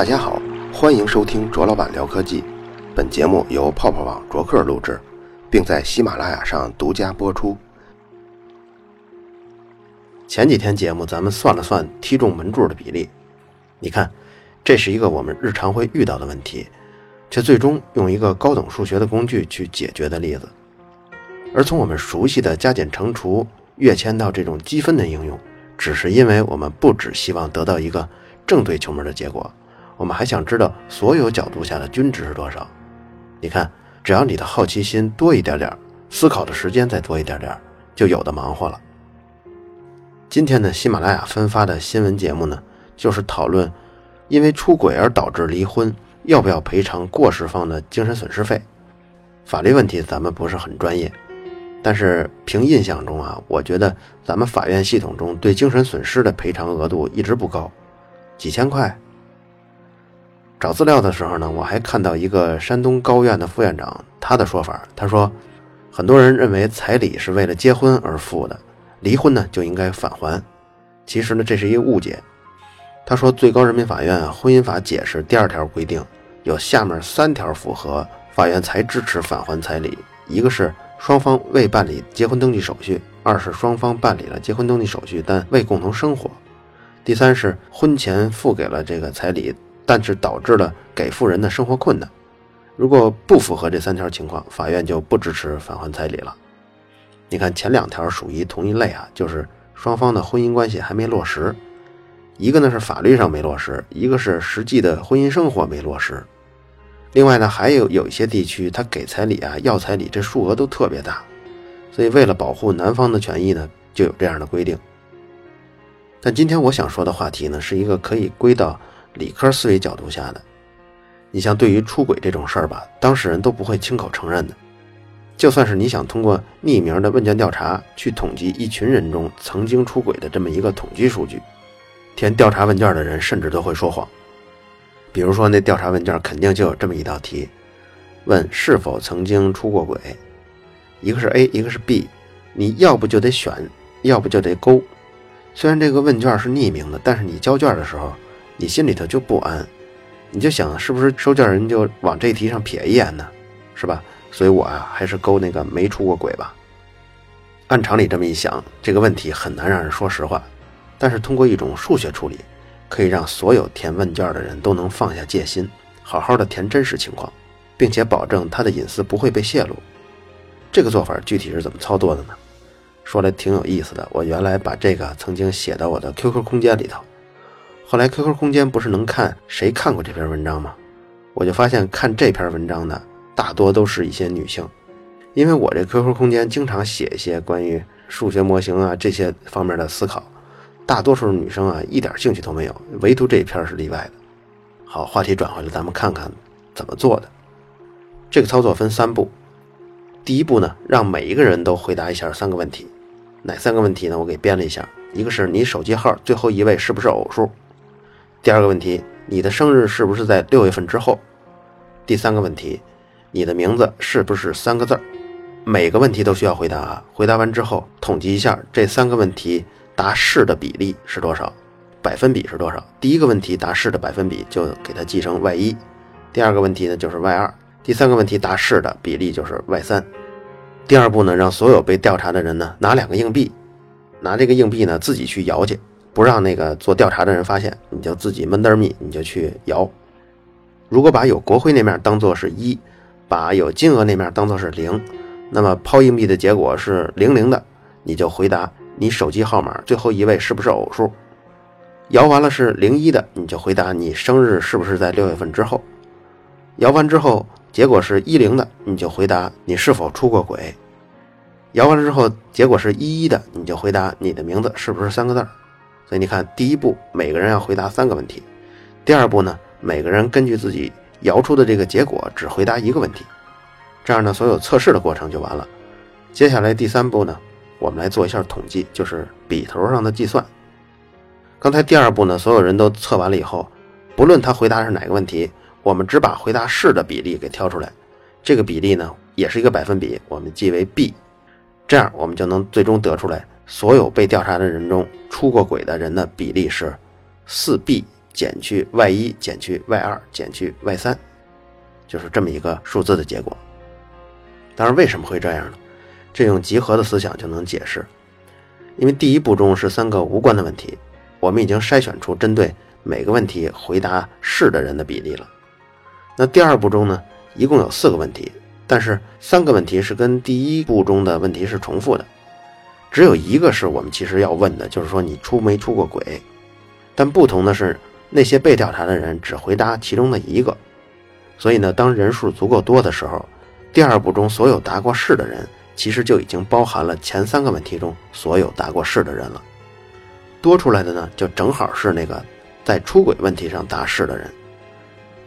大家好，欢迎收听卓老板聊科技。本节目由泡泡网卓克录制，并在喜马拉雅上独家播出。前几天节目咱们算了算踢中门柱的比例，你看，这是一个我们日常会遇到的问题，却最终用一个高等数学的工具去解决的例子。而从我们熟悉的加减乘除跃迁到这种积分的应用，只是因为我们不只希望得到一个正对球门的结果，我们还想知道所有角度下的均值是多少。你看，只要你的好奇心多一点点，思考的时间再多一点点，就有的忙活了。今天的喜马拉雅分发的新闻节目呢，就是讨论因为出轨而导致离婚要不要赔偿过失方的精神损失费。法律问题咱们不是很专业。但是凭印象中啊，我觉得咱们法院系统中对精神损失的赔偿额度一直不高，几千块。找资料的时候呢，我还看到一个山东高院的副院长他的说法，他说，很多人认为彩礼是为了结婚而付的，离婚呢就应该返还。其实呢，这是一个误解。他说，最高人民法院婚姻法解释第二条规定，有下面三条符合，法院才支持返还彩礼，一个是。双方未办理结婚登记手续，二是双方办理了结婚登记手续，但未共同生活；第三是婚前付给了这个彩礼，但是导致了给付人的生活困难。如果不符合这三条情况，法院就不支持返还彩礼了。你看前两条属于同一类啊，就是双方的婚姻关系还没落实，一个呢是法律上没落实，一个是实际的婚姻生活没落实。另外呢，还有有一些地区，他给彩礼啊，要彩礼，这数额都特别大，所以为了保护男方的权益呢，就有这样的规定。但今天我想说的话题呢，是一个可以归到理科思维角度下的。你像对于出轨这种事儿吧，当事人都不会亲口承认的。就算是你想通过匿名的问卷调查去统计一群人中曾经出轨的这么一个统计数据，填调查问卷的人甚至都会说谎。比如说，那调查问卷肯定就有这么一道题，问是否曾经出过轨，一个是 A，一个是 B，你要不就得选，要不就得勾。虽然这个问卷是匿名的，但是你交卷的时候，你心里头就不安，你就想是不是收件人就往这题上瞥一眼呢，是吧？所以我啊，还是勾那个没出过轨吧。按常理这么一想，这个问题很难让人说实话，但是通过一种数学处理。可以让所有填问卷的人都能放下戒心，好好的填真实情况，并且保证他的隐私不会被泄露。这个做法具体是怎么操作的呢？说来挺有意思的。我原来把这个曾经写到我的 QQ 空间里头，后来 QQ 空间不是能看谁看过这篇文章吗？我就发现看这篇文章的大多都是一些女性，因为我这 QQ 空间经常写一些关于数学模型啊这些方面的思考。大多数女生啊，一点兴趣都没有，唯独这一篇是例外的。好，话题转回来，咱们看看怎么做的。这个操作分三步。第一步呢，让每一个人都回答一下三个问题。哪三个问题呢？我给编了一下。一个是你手机号最后一位是不是偶数？第二个问题，你的生日是不是在六月份之后？第三个问题，你的名字是不是三个字儿？每个问题都需要回答啊。回答完之后，统计一下这三个问题。答是的比例是多少？百分比是多少？第一个问题答是的百分比就给它记成 y 一，第二个问题呢就是 y 二，第三个问题答是的比例就是 y 三。第二步呢，让所有被调查的人呢拿两个硬币，拿这个硬币呢自己去摇去，不让那个做调查的人发现，你就自己闷得密，你就去摇。如果把有国徽那面当做是一，把有金额那面当做是零，那么抛硬币的结果是零零的，你就回答。你手机号码最后一位是不是偶数？摇完了是零一的，你就回答你生日是不是在六月份之后。摇完之后结果是一零的，你就回答你是否出过轨。摇完了之后结果是一一的，你就回答你的名字是不是三个字儿。所以你看，第一步每个人要回答三个问题，第二步呢，每个人根据自己摇出的这个结果只回答一个问题，这样呢，所有测试的过程就完了。接下来第三步呢？我们来做一下统计，就是笔头上的计算。刚才第二步呢，所有人都测完了以后，不论他回答是哪个问题，我们只把回答是的比例给挑出来。这个比例呢，也是一个百分比，我们记为 b。这样我们就能最终得出来，所有被调查的人中出过轨的人的比例是四 b 减去 y 一减去 y 二减去 y 三，就是这么一个数字的结果。当然，为什么会这样呢？这用集合的思想就能解释。因为第一步中是三个无关的问题，我们已经筛选出针对每个问题回答是的人的比例了。那第二步中呢，一共有四个问题，但是三个问题是跟第一步中的问题是重复的，只有一个是我们其实要问的，就是说你出没出过轨。但不同的是，那些被调查的人只回答其中的一个，所以呢，当人数足够多的时候，第二步中所有答过是的人。其实就已经包含了前三个问题中所有答过是的人了，多出来的呢，就正好是那个在出轨问题上答是的人。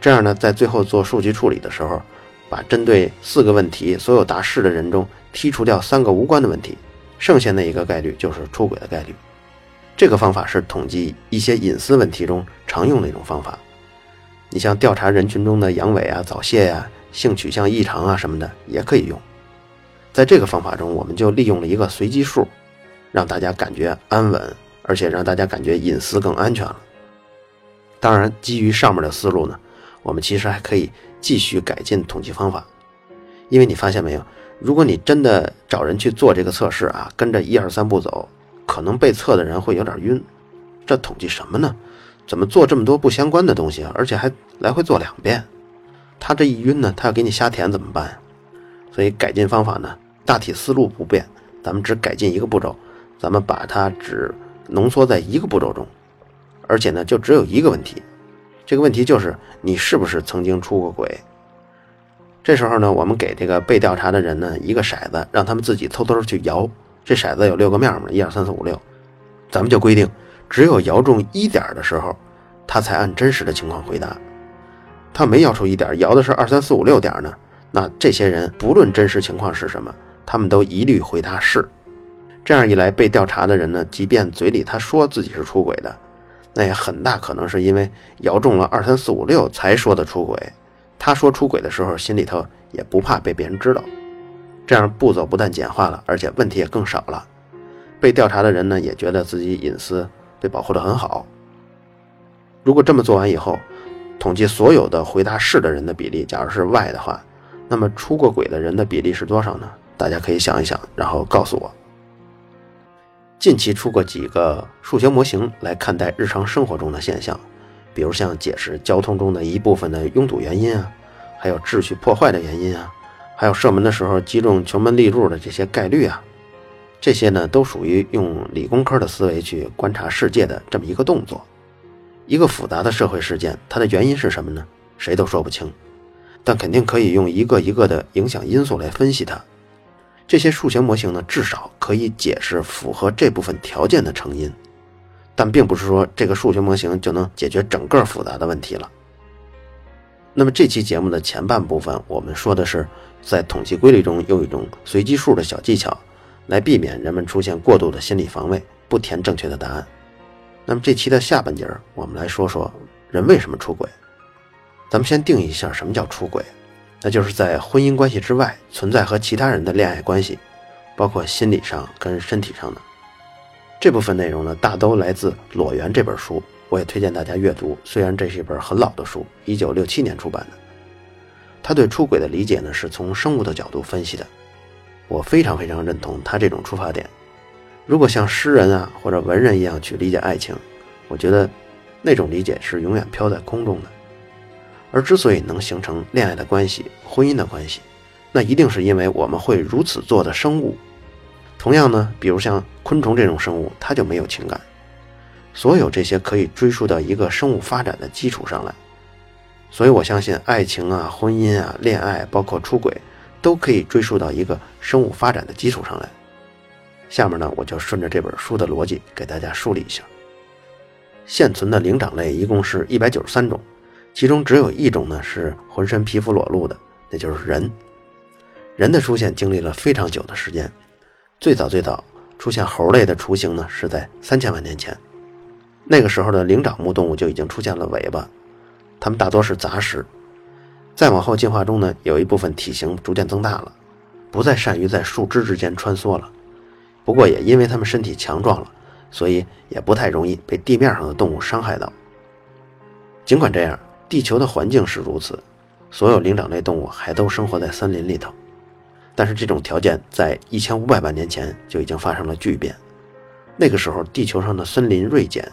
这样呢，在最后做数据处理的时候，把针对四个问题所有答是的人中剔除掉三个无关的问题，剩下那一个概率就是出轨的概率。这个方法是统计一些隐私问题中常用的一种方法。你像调查人群中的阳痿啊、早泄呀、性取向异常啊什么的，也可以用。在这个方法中，我们就利用了一个随机数，让大家感觉安稳，而且让大家感觉隐私更安全了。当然，基于上面的思路呢，我们其实还可以继续改进统计方法。因为你发现没有，如果你真的找人去做这个测试啊，跟着一二三步走，可能被测的人会有点晕。这统计什么呢？怎么做这么多不相关的东西啊？而且还来回做两遍，他这一晕呢，他要给你瞎填怎么办？所以改进方法呢？大体思路不变，咱们只改进一个步骤，咱们把它只浓缩在一个步骤中，而且呢，就只有一个问题，这个问题就是你是不是曾经出过轨。这时候呢，我们给这个被调查的人呢一个骰子，让他们自己偷偷去摇。这骰子有六个面嘛，一二三四五六，咱们就规定，只有摇中一点的时候，他才按真实的情况回答。他没摇出一点，摇的是二三四五六点呢，那这些人不论真实情况是什么。他们都一律回答是，这样一来，被调查的人呢，即便嘴里他说自己是出轨的，那也很大可能是因为摇中了二三四五六才说的出轨。他说出轨的时候，心里头也不怕被别人知道。这样步骤不但简化了，而且问题也更少了。被调查的人呢，也觉得自己隐私被保护得很好。如果这么做完以后，统计所有的回答是的人的比例，假如是 y 的话，那么出过轨的人的比例是多少呢？大家可以想一想，然后告诉我。近期出过几个数学模型来看待日常生活中的现象，比如像解释交通中的一部分的拥堵原因啊，还有秩序破坏的原因啊，还有射门的时候击中球门立柱的这些概率啊，这些呢都属于用理工科的思维去观察世界的这么一个动作。一个复杂的社会事件，它的原因是什么呢？谁都说不清，但肯定可以用一个一个的影响因素来分析它。这些数学模型呢，至少可以解释符合这部分条件的成因，但并不是说这个数学模型就能解决整个复杂的问题了。那么这期节目的前半部分，我们说的是在统计规律中用一种随机数的小技巧，来避免人们出现过度的心理防卫，不填正确的答案。那么这期的下半节，我们来说说人为什么出轨。咱们先定义一下什么叫出轨。那就是在婚姻关系之外存在和其他人的恋爱关系，包括心理上跟身体上的这部分内容呢，大都来自《裸猿》这本书，我也推荐大家阅读。虽然这是一本很老的书，一九六七年出版的。他对出轨的理解呢，是从生物的角度分析的，我非常非常认同他这种出发点。如果像诗人啊或者文人一样去理解爱情，我觉得那种理解是永远飘在空中的。而之所以能形成恋爱的关系、婚姻的关系，那一定是因为我们会如此做的生物。同样呢，比如像昆虫这种生物，它就没有情感。所有这些可以追溯到一个生物发展的基础上来。所以我相信，爱情啊、婚姻啊、恋爱，包括出轨，都可以追溯到一个生物发展的基础上来。下面呢，我就顺着这本书的逻辑给大家梳理一下。现存的灵长类一共是一百九十三种。其中只有一种呢是浑身皮肤裸露的，那就是人。人的出现经历了非常久的时间，最早最早出现猴类的雏形呢是在三千万年前，那个时候的灵长目动物就已经出现了尾巴，它们大多是杂食。再往后进化中呢，有一部分体型逐渐增大了，不再善于在树枝之间穿梭了。不过也因为它们身体强壮了，所以也不太容易被地面上的动物伤害到。尽管这样，地球的环境是如此，所有灵长类动物还都生活在森林里头。但是这种条件在一千五百万年前就已经发生了巨变。那个时候，地球上的森林锐减，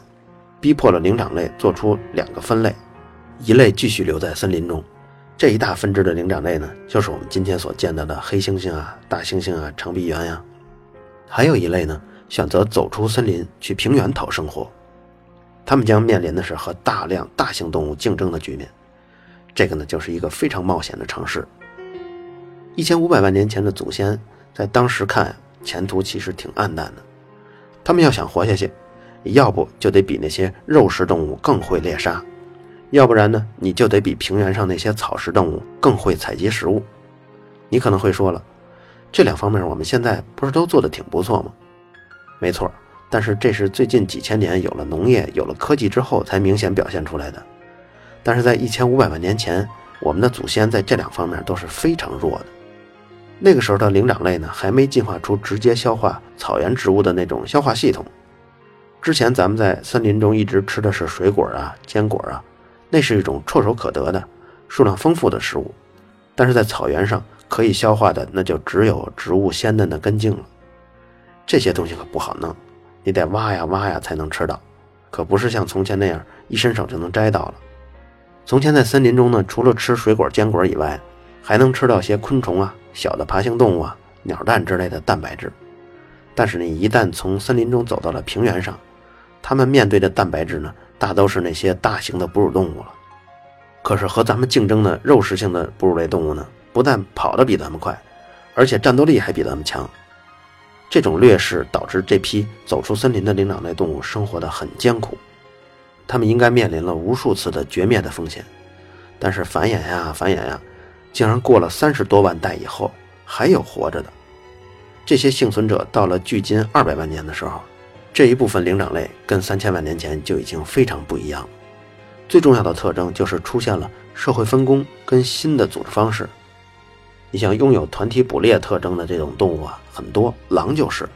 逼迫了灵长类做出两个分类：一类继续留在森林中，这一大分支的灵长类呢，就是我们今天所见到的黑猩猩啊、大猩猩啊、长臂猿呀；还有一类呢，选择走出森林去平原讨生活。他们将面临的是和大量大型动物竞争的局面，这个呢，就是一个非常冒险的尝试。一千五百万年前的祖先，在当时看前途其实挺暗淡的。他们要想活下去，要不就得比那些肉食动物更会猎杀，要不然呢，你就得比平原上那些草食动物更会采集食物。你可能会说了，这两方面我们现在不是都做的挺不错吗？没错，但是这是最近几千年有了农业、有了科技之后才明显表现出来的。但是在一千五百万年前，我们的祖先在这两方面都是非常弱的。那个时候的灵长类呢，还没进化出直接消化草原植物的那种消化系统。之前咱们在森林中一直吃的是水果啊、坚果啊，那是一种唾手可得的、数量丰富的食物。但是在草原上可以消化的，那就只有植物鲜嫩的根茎了。这些东西可不好弄，你得挖呀挖呀才能吃到，可不是像从前那样一伸手就能摘到了。从前在森林中呢，除了吃水果、坚果以外，还能吃到些昆虫啊。小的爬行动物啊，鸟蛋之类的蛋白质，但是你一旦从森林中走到了平原上，它们面对的蛋白质呢，大都是那些大型的哺乳动物了。可是和咱们竞争的肉食性的哺乳类动物呢，不但跑得比咱们快，而且战斗力还比咱们强。这种劣势导致这批走出森林的灵长类动物生活的很艰苦，它们应该面临了无数次的绝灭的风险，但是繁衍呀，繁衍呀。竟然过了三十多万代以后还有活着的这些幸存者，到了距今二百万年的时候，这一部分灵长类跟三千万年前就已经非常不一样。最重要的特征就是出现了社会分工跟新的组织方式。你像拥有团体捕猎特征的这种动物啊，很多狼就是，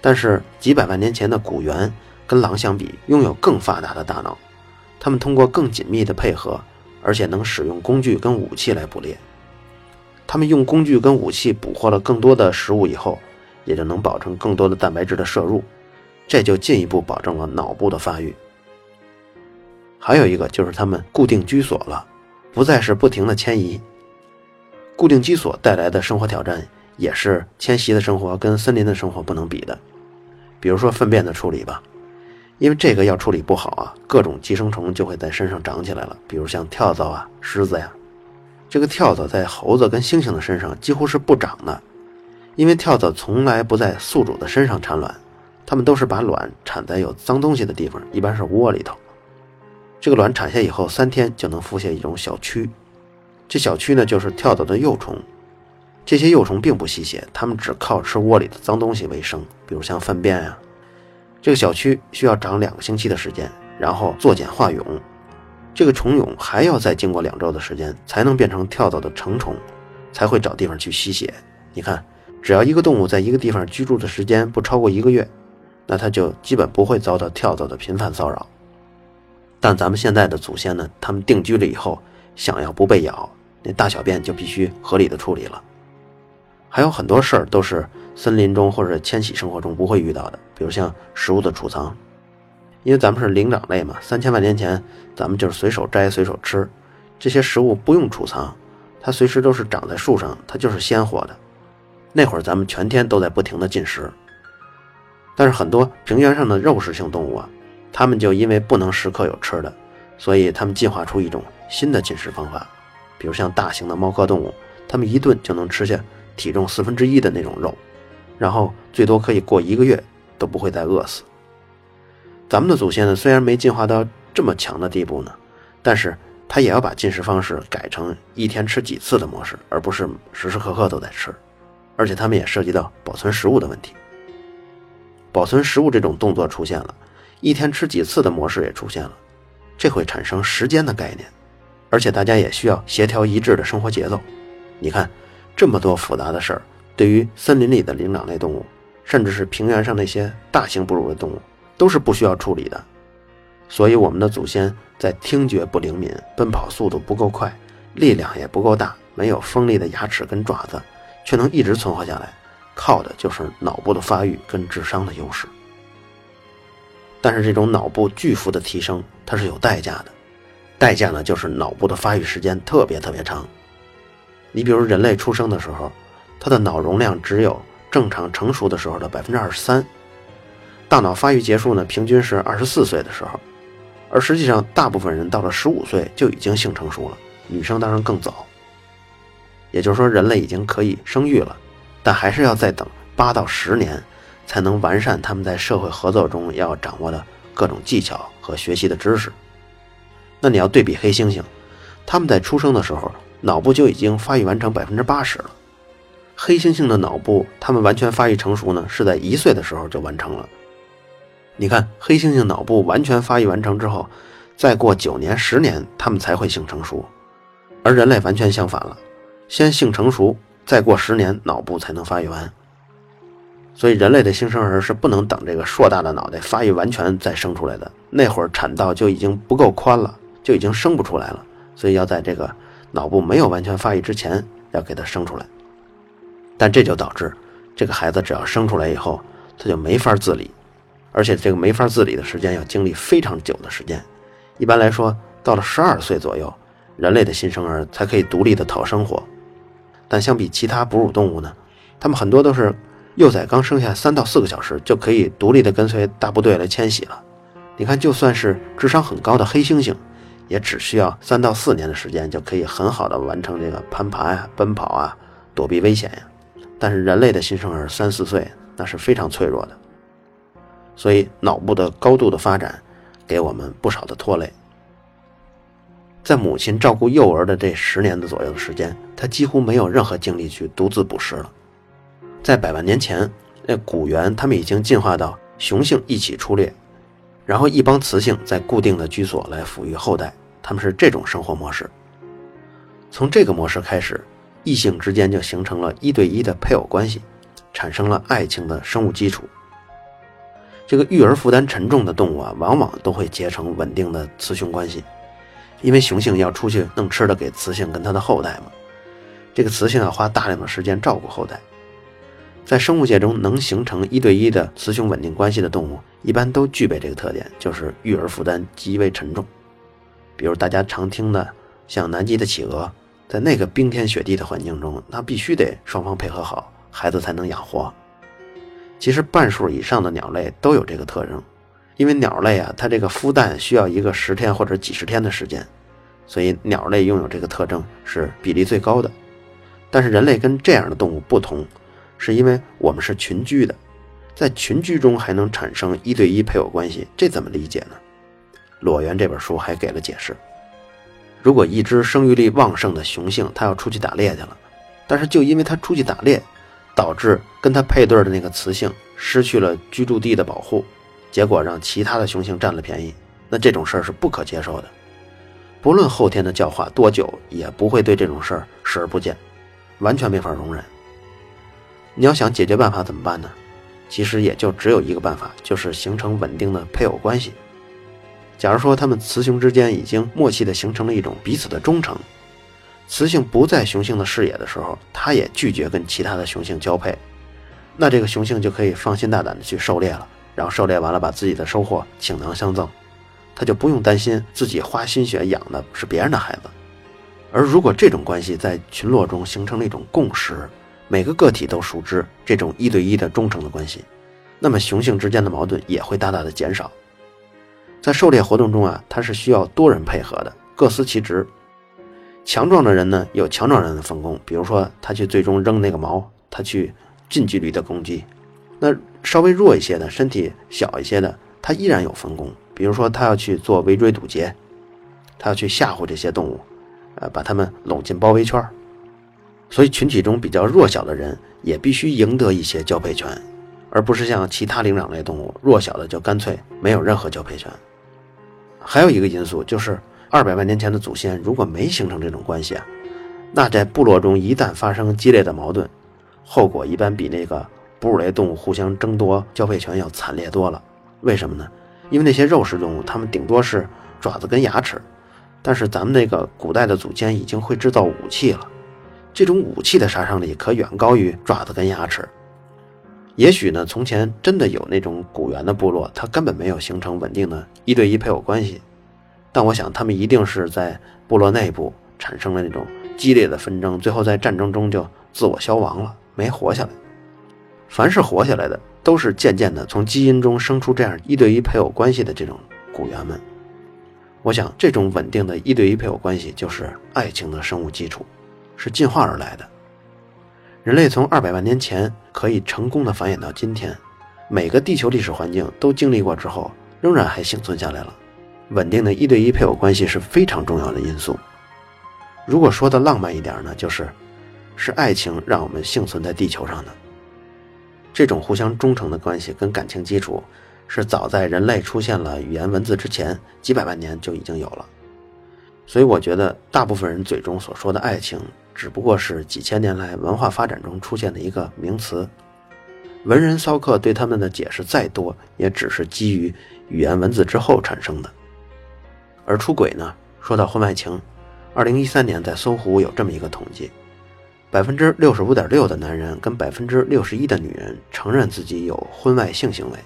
但是几百万年前的古猿跟狼相比，拥有更发达的大脑，它们通过更紧密的配合。而且能使用工具跟武器来捕猎，他们用工具跟武器捕获了更多的食物以后，也就能保证更多的蛋白质的摄入，这就进一步保证了脑部的发育。还有一个就是他们固定居所了，不再是不停的迁移。固定居所带来的生活挑战，也是迁徙的生活跟森林的生活不能比的。比如说粪便的处理吧。因为这个要处理不好啊，各种寄生虫就会在身上长起来了，比如像跳蚤啊、虱子呀。这个跳蚤在猴子跟猩猩的身上几乎是不长的，因为跳蚤从来不在宿主的身上产卵，它们都是把卵产在有脏东西的地方，一般是窝里头。这个卵产下以后，三天就能孵下一种小蛆，这小蛆呢就是跳蚤的幼虫。这些幼虫并不吸血，它们只靠吃窝里的脏东西为生，比如像粪便呀。这个小区需要长两个星期的时间，然后作茧化蛹。这个虫蛹还要再经过两周的时间，才能变成跳蚤的成虫，才会找地方去吸血。你看，只要一个动物在一个地方居住的时间不超过一个月，那它就基本不会遭到跳蚤的频繁骚扰。但咱们现在的祖先呢，他们定居了以后，想要不被咬，那大小便就必须合理的处理了。还有很多事儿都是。森林中或者迁徙生活中不会遇到的，比如像食物的储藏，因为咱们是灵长类嘛，三千万年前咱们就是随手摘随手吃，这些食物不用储藏，它随时都是长在树上，它就是鲜活的。那会儿咱们全天都在不停的进食，但是很多平原上的肉食性动物啊，它们就因为不能时刻有吃的，所以它们进化出一种新的进食方法，比如像大型的猫科动物，它们一顿就能吃下体重四分之一的那种肉。然后最多可以过一个月都不会再饿死。咱们的祖先呢，虽然没进化到这么强的地步呢，但是他也要把进食方式改成一天吃几次的模式，而不是时时刻刻都在吃。而且他们也涉及到保存食物的问题。保存食物这种动作出现了，一天吃几次的模式也出现了，这会产生时间的概念，而且大家也需要协调一致的生活节奏。你看，这么多复杂的事儿。对于森林里的灵长类动物，甚至是平原上那些大型哺乳类动物，都是不需要处理的。所以我们的祖先在听觉不灵敏、奔跑速度不够快、力量也不够大、没有锋利的牙齿跟爪子，却能一直存活下来，靠的就是脑部的发育跟智商的优势。但是这种脑部巨幅的提升，它是有代价的，代价呢就是脑部的发育时间特别特别长。你比如人类出生的时候，他的脑容量只有正常成熟的时候的百分之二十三，大脑发育结束呢，平均是二十四岁的时候。而实际上，大部分人到了十五岁就已经性成熟了，女生当然更早。也就是说，人类已经可以生育了，但还是要再等八到十年，才能完善他们在社会合作中要掌握的各种技巧和学习的知识。那你要对比黑猩猩，他们在出生的时候，脑部就已经发育完成百分之八十了。黑猩猩的脑部，它们完全发育成熟呢，是在一岁的时候就完成了。你看，黑猩猩脑部完全发育完成之后，再过九年、十年，它们才会性成熟，而人类完全相反了，先性成熟，再过十年，脑部才能发育完。所以，人类的新生儿是不能等这个硕大的脑袋发育完全再生出来的，那会儿产道就已经不够宽了，就已经生不出来了。所以，要在这个脑部没有完全发育之前，要给他生出来。但这就导致，这个孩子只要生出来以后，他就没法自理。而且这个没法自理的时间要经历非常久的时间，一般来说，到了十二岁左右，人类的新生儿才可以独立的讨生活。但相比其他哺乳动物呢，它们很多都是幼崽刚生下三到四个小时就可以独立的跟随大部队来迁徙了。你看，就算是智商很高的黑猩猩，也只需要三到四年的时间就可以很好的完成这个攀爬呀、奔跑啊、躲避危险呀。但是人类的新生儿三四岁那是非常脆弱的。所以，脑部的高度的发展，给我们不少的拖累。在母亲照顾幼儿的这十年的左右的时间，她几乎没有任何精力去独自捕食了。在百万年前，那古猿他们已经进化到雄性一起出猎，然后一帮雌性在固定的居所来抚育后代，他们是这种生活模式。从这个模式开始，异性之间就形成了一对一的配偶关系，产生了爱情的生物基础。这个育儿负担沉重的动物啊，往往都会结成稳定的雌雄关系，因为雄性要出去弄吃的给雌性跟它的后代嘛。这个雌性要花大量的时间照顾后代，在生物界中能形成一对一的雌雄稳定关系的动物，一般都具备这个特点，就是育儿负担极为沉重。比如大家常听的，像南极的企鹅，在那个冰天雪地的环境中，那必须得双方配合好，孩子才能养活。其实半数以上的鸟类都有这个特征，因为鸟类啊，它这个孵蛋需要一个十天或者几十天的时间，所以鸟类拥有这个特征是比例最高的。但是人类跟这样的动物不同，是因为我们是群居的，在群居中还能产生一对一配偶关系，这怎么理解呢？裸猿这本书还给了解释：如果一只生育力旺盛的雄性，它要出去打猎去了，但是就因为它出去打猎。导致跟它配对的那个雌性失去了居住地的保护，结果让其他的雄性占了便宜，那这种事儿是不可接受的。不论后天的教化多久，也不会对这种事儿视而不见，完全没法容忍。你要想解决办法怎么办呢？其实也就只有一个办法，就是形成稳定的配偶关系。假如说他们雌雄之间已经默契地形成了一种彼此的忠诚。雌性不在雄性的视野的时候，它也拒绝跟其他的雄性交配，那这个雄性就可以放心大胆的去狩猎了，然后狩猎完了把自己的收获倾囊相赠，他就不用担心自己花心血养的是别人的孩子。而如果这种关系在群落中形成了一种共识，每个个体都熟知这种一对一的忠诚的关系，那么雄性之间的矛盾也会大大的减少。在狩猎活动中啊，它是需要多人配合的，各司其职。强壮的人呢，有强壮人的分工，比如说他去最终扔那个矛，他去近距离的攻击。那稍微弱一些的，身体小一些的，他依然有分工，比如说他要去做围追堵截，他要去吓唬这些动物，呃，把他们拢进包围圈。所以群体中比较弱小的人也必须赢得一些交配权，而不是像其他灵长类动物弱小的就干脆没有任何交配权。还有一个因素就是。二百万年前的祖先如果没形成这种关系啊，那在部落中一旦发生激烈的矛盾，后果一般比那个哺乳类动物互相争夺交配权要惨烈多了。为什么呢？因为那些肉食动物，它们顶多是爪子跟牙齿，但是咱们那个古代的祖先已经会制造武器了，这种武器的杀伤力可远高于爪子跟牙齿。也许呢，从前真的有那种古猿的部落，它根本没有形成稳定的一对一配偶关系，但我想他们一定是在部落内部产生了那种激烈的纷争，最后在战争中就自我消亡了，没活下来。凡是活下来的，都是渐渐的从基因中生出这样一对一配偶关系的这种古猿们。我想，这种稳定的一对一配偶关系就是爱情的生物基础，是进化而来的。人类从二百万年前可以成功的繁衍到今天，每个地球历史环境都经历过之后，仍然还幸存下来了。稳定的一对一配偶关系是非常重要的因素。如果说的浪漫一点呢，就是是爱情让我们幸存在地球上的。这种互相忠诚的关系跟感情基础，是早在人类出现了语言文字之前几百万年就已经有了。所以我觉得，大部分人嘴中所说的爱情。只不过是几千年来文化发展中出现的一个名词，文人骚客对他们的解释再多，也只是基于语言文字之后产生的。而出轨呢？说到婚外情，二零一三年在搜狐有这么一个统计：百分之六十五点六的男人跟百分之六十一的女人承认自己有婚外性行为。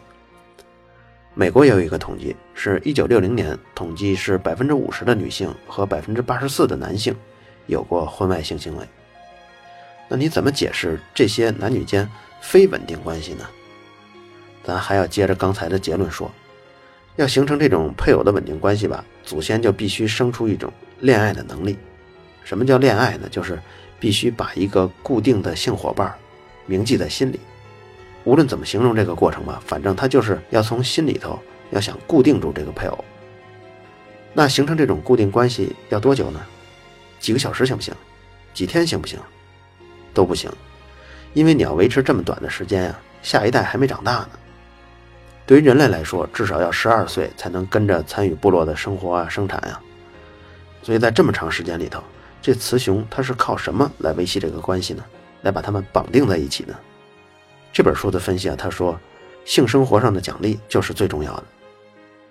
美国也有一个统计，是一九六零年统计是百分之五十的女性和百分之八十四的男性。有过婚外性行为，那你怎么解释这些男女间非稳定关系呢？咱还要接着刚才的结论说，要形成这种配偶的稳定关系吧，祖先就必须生出一种恋爱的能力。什么叫恋爱呢？就是必须把一个固定的性伙伴铭记在心里。无论怎么形容这个过程吧，反正他就是要从心里头要想固定住这个配偶。那形成这种固定关系要多久呢？几个小时行不行？几天行不行？都不行，因为你要维持这么短的时间呀，下一代还没长大呢。对于人类来说，至少要十二岁才能跟着参与部落的生活啊、生产呀。所以在这么长时间里头，这雌雄它是靠什么来维系这个关系呢？来把它们绑定在一起呢？这本书的分析啊，他说，性生活上的奖励就是最重要的。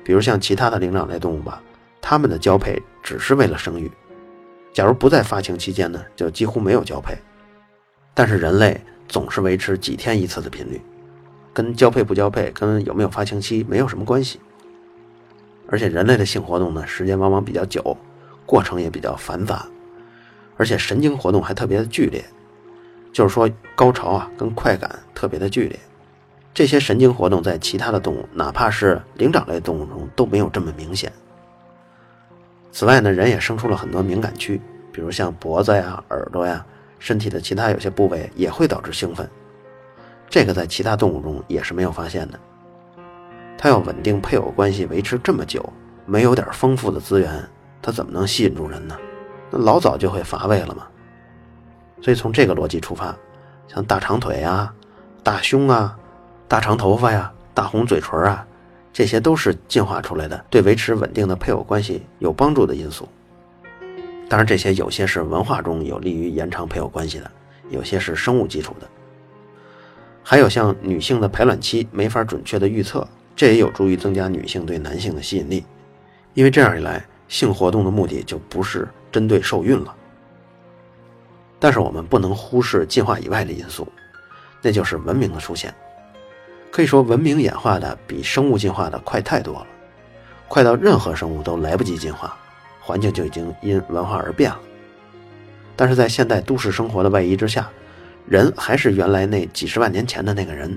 比如像其他的灵长类动物吧，它们的交配只是为了生育。假如不在发情期间呢，就几乎没有交配。但是人类总是维持几天一次的频率，跟交配不交配、跟有没有发情期没有什么关系。而且人类的性活动呢，时间往往比较久，过程也比较繁杂，而且神经活动还特别的剧烈，就是说高潮啊跟快感特别的剧烈。这些神经活动在其他的动物，哪怕是灵长类动物中都没有这么明显。此外呢，人也生出了很多敏感区，比如像脖子呀、耳朵呀，身体的其他有些部位也会导致兴奋。这个在其他动物中也是没有发现的。它要稳定配偶关系维持这么久，没有点丰富的资源，它怎么能吸引住人呢？那老早就会乏味了嘛。所以从这个逻辑出发，像大长腿呀、大胸啊、大长头发呀、大红嘴唇啊。这些都是进化出来的，对维持稳定的配偶关系有帮助的因素。当然，这些有些是文化中有利于延长配偶关系的，有些是生物基础的。还有像女性的排卵期没法准确的预测，这也有助于增加女性对男性的吸引力，因为这样一来，性活动的目的就不是针对受孕了。但是我们不能忽视进化以外的因素，那就是文明的出现。可以说，文明演化的比生物进化的快太多了，快到任何生物都来不及进化，环境就已经因文化而变了。但是在现代都市生活的外衣之下，人还是原来那几十万年前的那个人。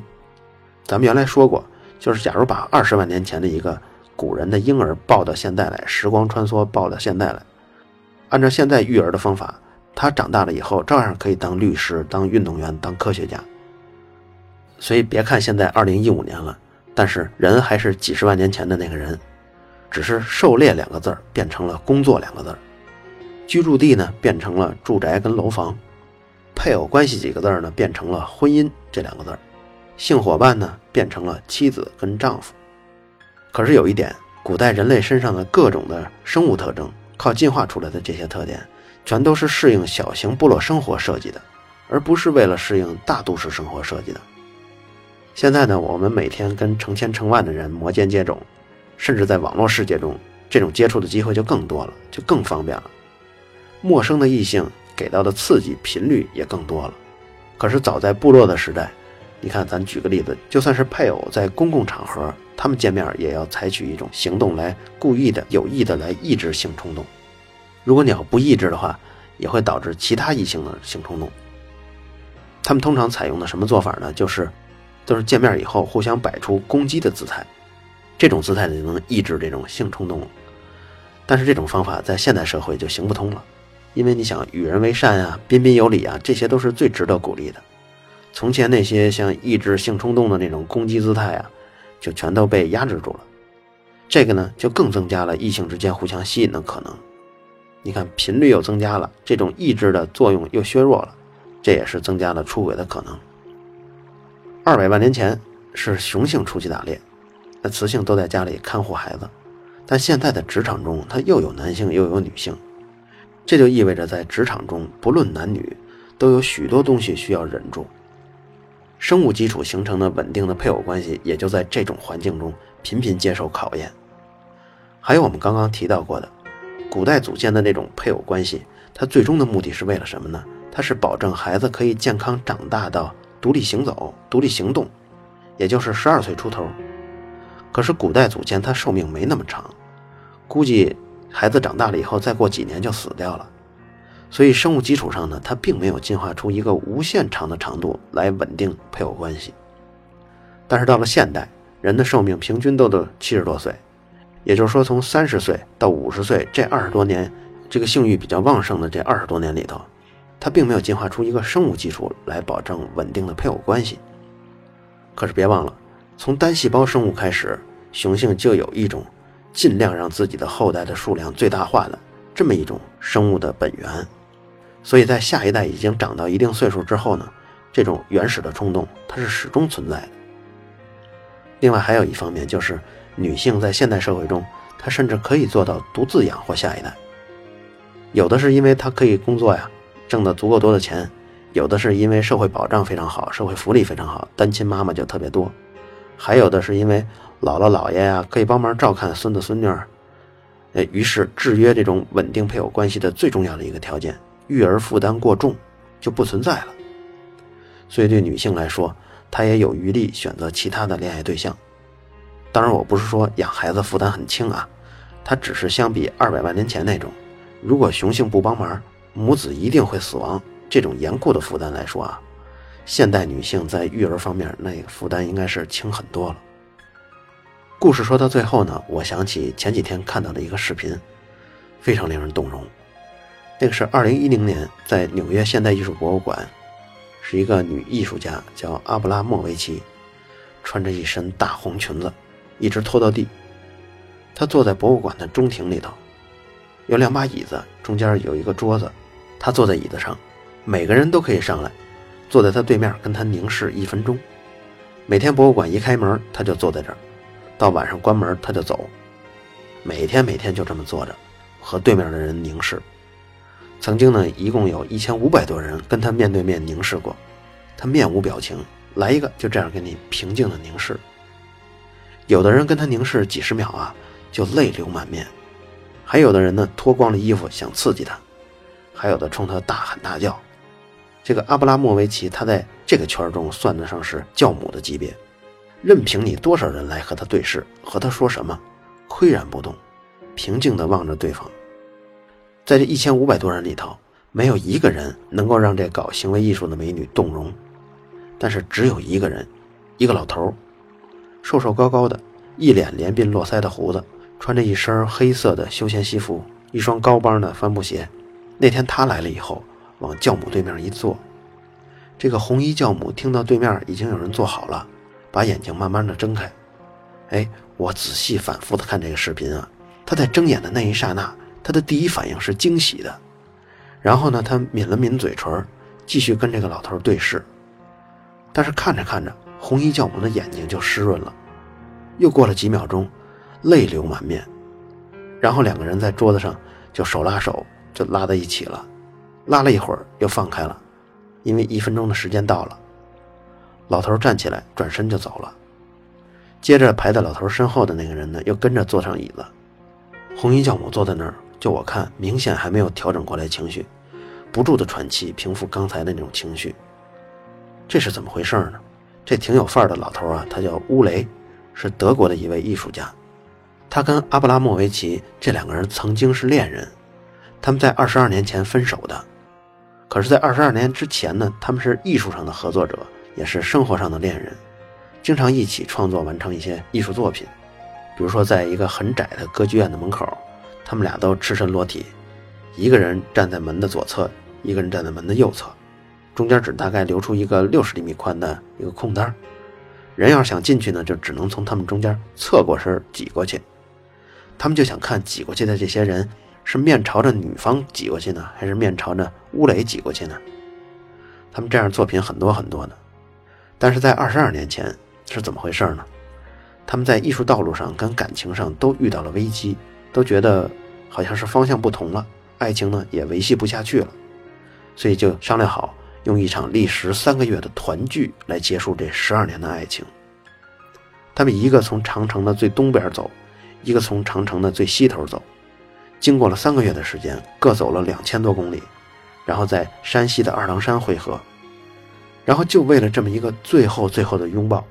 咱们原来说过，就是假如把二十万年前的一个古人的婴儿抱到现代来，时光穿梭抱到现代来，按照现在育儿的方法，他长大了以后照样可以当律师、当运动员、当科学家。所以别看现在二零一五年了，但是人还是几十万年前的那个人，只是狩猎两个字变成了工作两个字儿，居住地呢变成了住宅跟楼房，配偶关系几个字儿呢变成了婚姻这两个字儿，性伙伴呢变成了妻子跟丈夫。可是有一点，古代人类身上的各种的生物特征，靠进化出来的这些特点，全都是适应小型部落生活设计的，而不是为了适应大都市生活设计的。现在呢，我们每天跟成千成万的人摩肩接踵，甚至在网络世界中，这种接触的机会就更多了，就更方便了。陌生的异性给到的刺激频率也更多了。可是早在部落的时代，你看，咱举个例子，就算是配偶在公共场合，他们见面也要采取一种行动来故意的、有意的来抑制性冲动。如果你要不抑制的话，也会导致其他异性的性冲动。他们通常采用的什么做法呢？就是，都是见面以后互相摆出攻击的姿态，这种姿态就能抑制这种性冲动了。但是这种方法在现代社会就行不通了，因为你想与人为善啊、彬彬有礼啊，这些都是最值得鼓励的。从前那些像抑制性冲动的那种攻击姿态啊，就全都被压制住了。这个呢，就更增加了异性之间互相吸引的可能。你看频率又增加了，这种抑制的作用又削弱了，这也是增加了出轨的可能。二百万年前是雄性出去打猎，那雌性都在家里看护孩子。但现在的职场中，它又有男性又有女性，这就意味着在职场中，不论男女，都有许多东西需要忍住。生物基础形成的稳定的配偶关系，也就在这种环境中频频接受考验。还有我们刚刚提到过的，古代祖先的那种配偶关系，它最终的目的是为了什么呢？它是保证孩子可以健康长大到独立行走、独立行动，也就是十二岁出头。可是古代祖先他寿命没那么长，估计孩子长大了以后再过几年就死掉了，所以生物基础上呢，它并没有进化出一个无限长的长度来稳定配偶关系。但是到了现代，人的寿命平均都得七十多岁，也就是说从三十岁到五十岁这二十多年，这个性欲比较旺盛的这二十多年里头，它并没有进化出一个生物基础来保证稳定的配偶关系。可是别忘了。从单细胞生物开始，雄性就有一种尽量让自己的后代的数量最大化的这么一种生物的本源，所以在下一代已经长到一定岁数之后呢，这种原始的冲动它是始终存在的。另外还有一方面就是女性在现代社会中，她甚至可以做到独自养活下一代。有的是因为她可以工作呀，挣得足够多的钱；有的是因为社会保障非常好，社会福利非常好，单亲妈妈就特别多。还有的是因为姥姥姥爷呀可以帮忙照看孙子孙女儿，呃，于是制约这种稳定配偶关系的最重要的一个条件——育儿负担过重就不存在了。所以对女性来说，她也有余力选择其他的恋爱对象。当然，我不是说养孩子负担很轻啊，它只是相比二百万年前那种如果雄性不帮忙，母子一定会死亡这种严酷的负担来说啊。现代女性在育儿方面，那个负担应该是轻很多了。故事说到最后呢，我想起前几天看到的一个视频，非常令人动容。那个是二零一零年在纽约现代艺术博物馆，是一个女艺术家叫阿布拉莫维奇，穿着一身大红裙子，一直拖到地。她坐在博物馆的中庭里头，有两把椅子，中间有一个桌子，他坐在椅子上，每个人都可以上来。坐在他对面，跟他凝视一分钟。每天博物馆一开门，他就坐在这儿；到晚上关门，他就走。每天每天就这么坐着，和对面的人凝视。曾经呢，一共有一千五百多人跟他面对面凝视过，他面无表情，来一个就这样跟你平静的凝视。有的人跟他凝视几十秒啊，就泪流满面；还有的人呢，脱光了衣服想刺激他；还有的冲他大喊大叫。这个阿布拉莫维奇，他在这个圈中算得上是教母的级别，任凭你多少人来和他对视，和他说什么，岿然不动，平静地望着对方。在这一千五百多人里头，没有一个人能够让这搞行为艺术的美女动容，但是只有一个人，一个老头，瘦瘦高高的，一脸连鬓络腮的胡子，穿着一身黑色的休闲西服，一双高帮的帆布鞋。那天他来了以后。往教母对面一坐，这个红衣教母听到对面已经有人坐好了，把眼睛慢慢的睁开。哎，我仔细反复的看这个视频啊，他在睁眼的那一刹那，他的第一反应是惊喜的。然后呢，他抿了抿嘴唇，继续跟这个老头对视。但是看着看着，红衣教母的眼睛就湿润了。又过了几秒钟，泪流满面。然后两个人在桌子上就手拉手，就拉在一起了。拉了一会儿，又放开了，因为一分钟的时间到了。老头站起来，转身就走了。接着排在老头身后的那个人呢，又跟着坐上椅子。红衣教母坐在那儿，就我看，明显还没有调整过来情绪，不住的喘气，平复刚才的那种情绪。这是怎么回事呢？这挺有范儿的老头啊，他叫乌雷，是德国的一位艺术家。他跟阿布拉莫维奇这两个人曾经是恋人，他们在二十二年前分手的。可是，在二十二年之前呢，他们是艺术上的合作者，也是生活上的恋人，经常一起创作完成一些艺术作品。比如说，在一个很窄的歌剧院的门口，他们俩都赤身裸体，一个人站在门的左侧，一个人站在门的右侧，中间只大概留出一个六十厘米宽的一个空单人要是想进去呢，就只能从他们中间侧过身挤过去。他们就想看挤过去的这些人。是面朝着女方挤过去呢，还是面朝着乌雷挤过去呢？他们这样作品很多很多呢，但是在二十二年前是怎么回事呢？他们在艺术道路上跟感情上都遇到了危机，都觉得好像是方向不同了，爱情呢也维系不下去了，所以就商量好用一场历时三个月的团聚来结束这十二年的爱情。他们一个从长城的最东边走，一个从长城的最西头走。经过了三个月的时间，各走了两千多公里，然后在山西的二郎山会合，然后就为了这么一个最后最后的拥抱，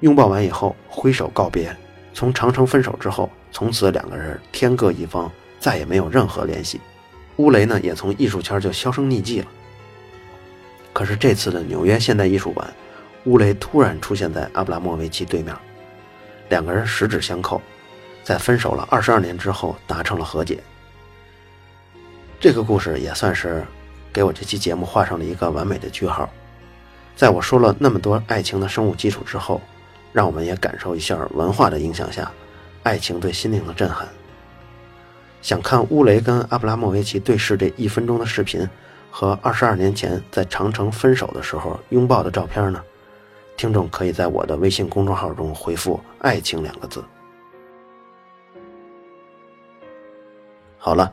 拥抱完以后挥手告别。从长城分手之后，从此两个人天各一方，再也没有任何联系。乌雷呢，也从艺术圈就销声匿迹了。可是这次的纽约现代艺术馆，乌雷突然出现在阿布拉莫维奇对面，两个人十指相扣，在分手了二十二年之后达成了和解。这个故事也算是给我这期节目画上了一个完美的句号。在我说了那么多爱情的生物基础之后，让我们也感受一下文化的影响下，爱情对心灵的震撼。想看乌雷跟阿布拉莫维奇对视这一分钟的视频和二十二年前在长城分手的时候拥抱的照片呢？听众可以在我的微信公众号中回复“爱情”两个字。好了。